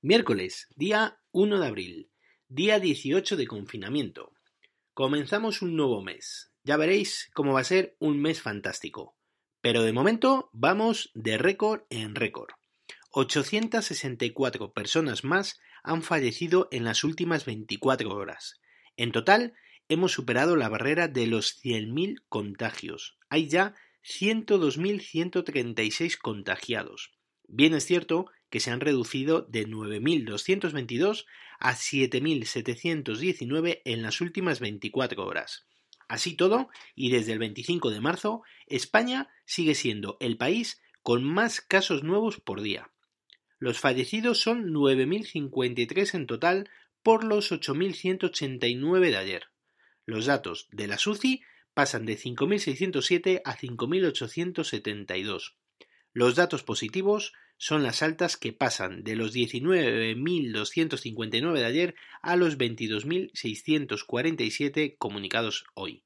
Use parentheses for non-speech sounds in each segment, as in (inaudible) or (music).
Miércoles, día 1 de abril, día 18 de confinamiento. Comenzamos un nuevo mes. Ya veréis cómo va a ser un mes fantástico. Pero de momento vamos de récord en récord. 864 personas más han fallecido en las últimas 24 horas. En total, hemos superado la barrera de los 100.000 contagios. Hay ya 102.136 contagiados. Bien es cierto que se han reducido de 9.222 a 7.719 en las últimas 24 horas. Así todo, y desde el 25 de marzo, España sigue siendo el país con más casos nuevos por día. Los fallecidos son 9.053 en total por los 8.189 de ayer. Los datos de la SUCI pasan de 5.607 a 5.872. Los datos positivos son las altas que pasan de los 19.259 de ayer a los 22.647 comunicados hoy.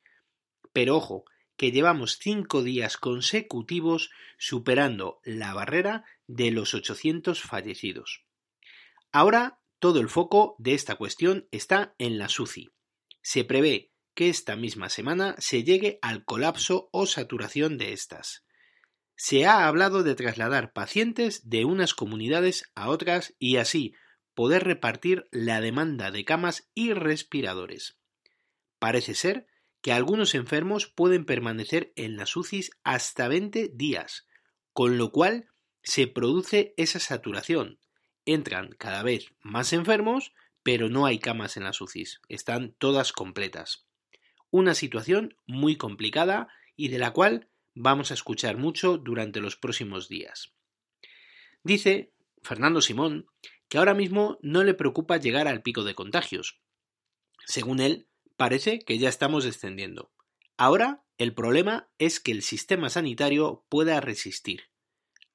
Pero ojo, que llevamos cinco días consecutivos superando la barrera de los 800 fallecidos. Ahora todo el foco de esta cuestión está en la SUCI. Se prevé que esta misma semana se llegue al colapso o saturación de estas. Se ha hablado de trasladar pacientes de unas comunidades a otras y así poder repartir la demanda de camas y respiradores. Parece ser que algunos enfermos pueden permanecer en las UCIs hasta 20 días, con lo cual se produce esa saturación. Entran cada vez más enfermos, pero no hay camas en las UCIs, están todas completas. Una situación muy complicada y de la cual vamos a escuchar mucho durante los próximos días. Dice Fernando Simón que ahora mismo no le preocupa llegar al pico de contagios. Según él, parece que ya estamos descendiendo. Ahora el problema es que el sistema sanitario pueda resistir.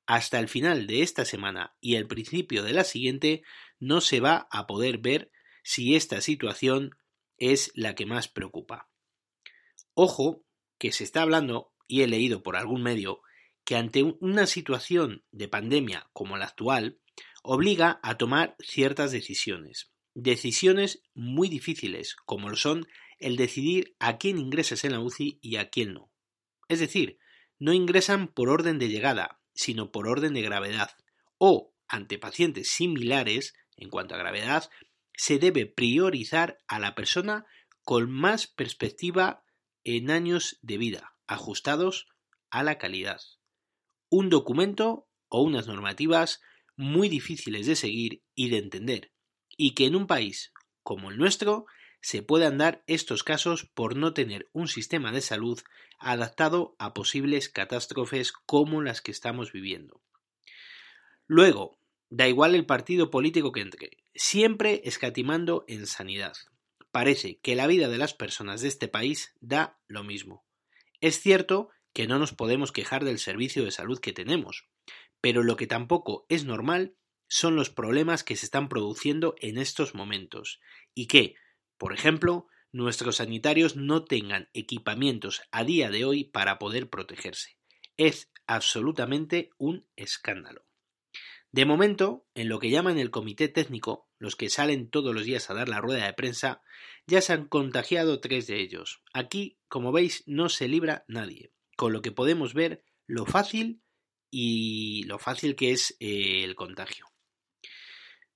Hasta el final de esta semana y el principio de la siguiente no se va a poder ver si esta situación es la que más preocupa. Ojo que se está hablando y he leído por algún medio que ante una situación de pandemia como la actual, obliga a tomar ciertas decisiones. Decisiones muy difíciles, como lo son el decidir a quién ingresas en la UCI y a quién no. Es decir, no ingresan por orden de llegada, sino por orden de gravedad. O, ante pacientes similares, en cuanto a gravedad, se debe priorizar a la persona con más perspectiva en años de vida ajustados a la calidad. Un documento o unas normativas muy difíciles de seguir y de entender, y que en un país como el nuestro se puedan dar estos casos por no tener un sistema de salud adaptado a posibles catástrofes como las que estamos viviendo. Luego, da igual el partido político que entre, siempre escatimando en sanidad. Parece que la vida de las personas de este país da lo mismo. Es cierto que no nos podemos quejar del servicio de salud que tenemos, pero lo que tampoco es normal son los problemas que se están produciendo en estos momentos y que, por ejemplo, nuestros sanitarios no tengan equipamientos a día de hoy para poder protegerse. Es absolutamente un escándalo. De momento, en lo que llaman el comité técnico, los que salen todos los días a dar la rueda de prensa, ya se han contagiado tres de ellos. Aquí, como veis, no se libra nadie, con lo que podemos ver lo fácil y lo fácil que es eh, el contagio.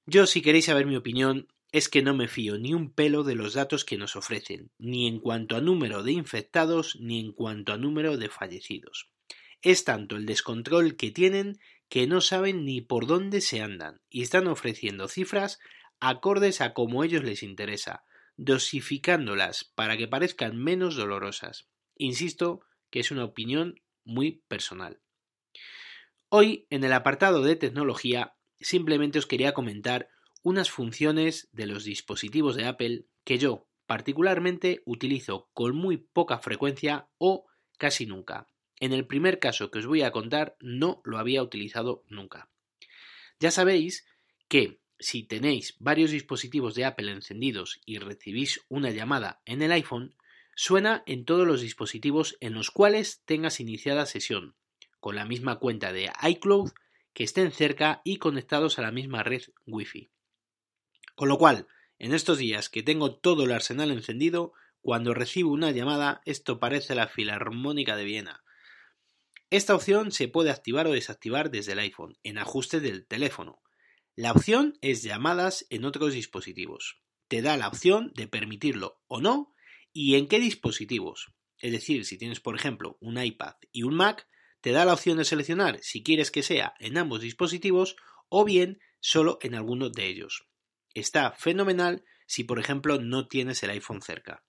Yo, si queréis saber mi opinión, es que no me fío ni un pelo de los datos que nos ofrecen, ni en cuanto a número de infectados, ni en cuanto a número de fallecidos. Es tanto el descontrol que tienen que no saben ni por dónde se andan y están ofreciendo cifras acordes a como ellos les interesa, dosificándolas para que parezcan menos dolorosas. Insisto que es una opinión muy personal. Hoy, en el apartado de tecnología, simplemente os quería comentar unas funciones de los dispositivos de Apple que yo particularmente utilizo con muy poca frecuencia o casi nunca. En el primer caso que os voy a contar no lo había utilizado nunca. Ya sabéis que si tenéis varios dispositivos de Apple encendidos y recibís una llamada en el iPhone, suena en todos los dispositivos en los cuales tengas iniciada sesión, con la misma cuenta de iCloud que estén cerca y conectados a la misma red Wi-Fi. Con lo cual, en estos días que tengo todo el arsenal encendido, cuando recibo una llamada, esto parece la Filarmónica de Viena. Esta opción se puede activar o desactivar desde el iPhone, en ajuste del teléfono. La opción es llamadas en otros dispositivos. Te da la opción de permitirlo o no y en qué dispositivos. Es decir, si tienes, por ejemplo, un iPad y un Mac, te da la opción de seleccionar si quieres que sea en ambos dispositivos o bien solo en alguno de ellos. Está fenomenal si, por ejemplo, no tienes el iPhone cerca.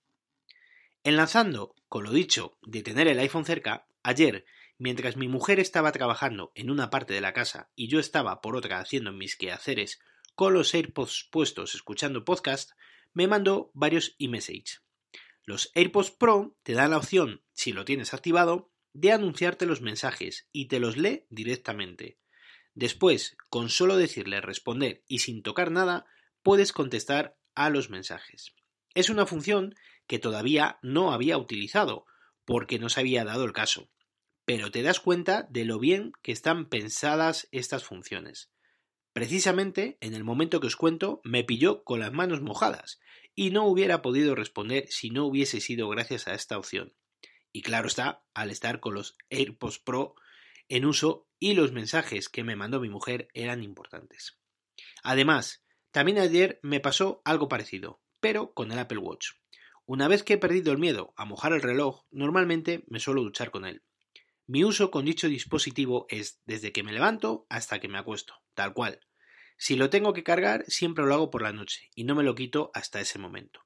Enlazando con lo dicho de tener el iPhone cerca, ayer, mientras mi mujer estaba trabajando en una parte de la casa y yo estaba por otra haciendo mis quehaceres con los AirPods puestos escuchando podcast, me mandó varios e-messages. Los AirPods Pro te dan la opción, si lo tienes activado, de anunciarte los mensajes y te los lee directamente. Después, con solo decirle responder y sin tocar nada, puedes contestar a los mensajes. Es una función que todavía no había utilizado, porque no se había dado el caso. Pero te das cuenta de lo bien que están pensadas estas funciones. Precisamente en el momento que os cuento me pilló con las manos mojadas y no hubiera podido responder si no hubiese sido gracias a esta opción. Y claro está, al estar con los AirPods Pro en uso y los mensajes que me mandó mi mujer eran importantes. Además, también ayer me pasó algo parecido, pero con el Apple Watch. Una vez que he perdido el miedo a mojar el reloj, normalmente me suelo duchar con él. Mi uso con dicho dispositivo es desde que me levanto hasta que me acuesto, tal cual. Si lo tengo que cargar, siempre lo hago por la noche y no me lo quito hasta ese momento.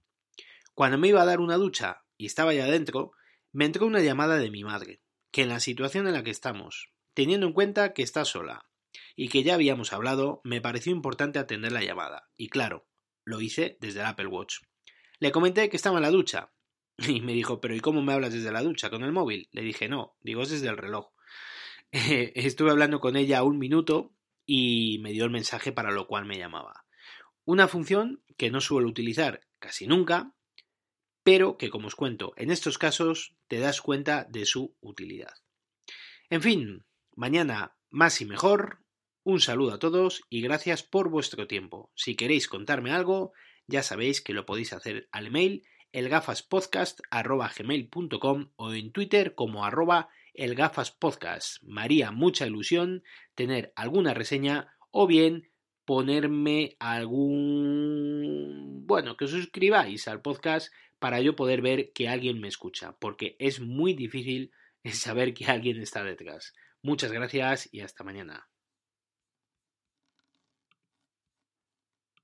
Cuando me iba a dar una ducha y estaba ya dentro, me entró una llamada de mi madre, que en la situación en la que estamos, teniendo en cuenta que está sola y que ya habíamos hablado, me pareció importante atender la llamada, y claro, lo hice desde el Apple Watch. Le comenté que estaba en la ducha, (laughs) y me dijo, pero ¿y cómo me hablas desde la ducha con el móvil? Le dije, no, digo, es desde el reloj. (laughs) Estuve hablando con ella un minuto y me dio el mensaje para lo cual me llamaba. Una función que no suelo utilizar casi nunca, pero que, como os cuento, en estos casos te das cuenta de su utilidad. En fin, mañana más y mejor. Un saludo a todos y gracias por vuestro tiempo. Si queréis contarme algo, ya sabéis que lo podéis hacer al email elgafaspodcast.gmail.com o en Twitter como arroba elgafaspodcast. María, mucha ilusión tener alguna reseña o bien ponerme algún... bueno, que os suscribáis al podcast para yo poder ver que alguien me escucha, porque es muy difícil (laughs) saber que alguien está detrás. Muchas gracias y hasta mañana.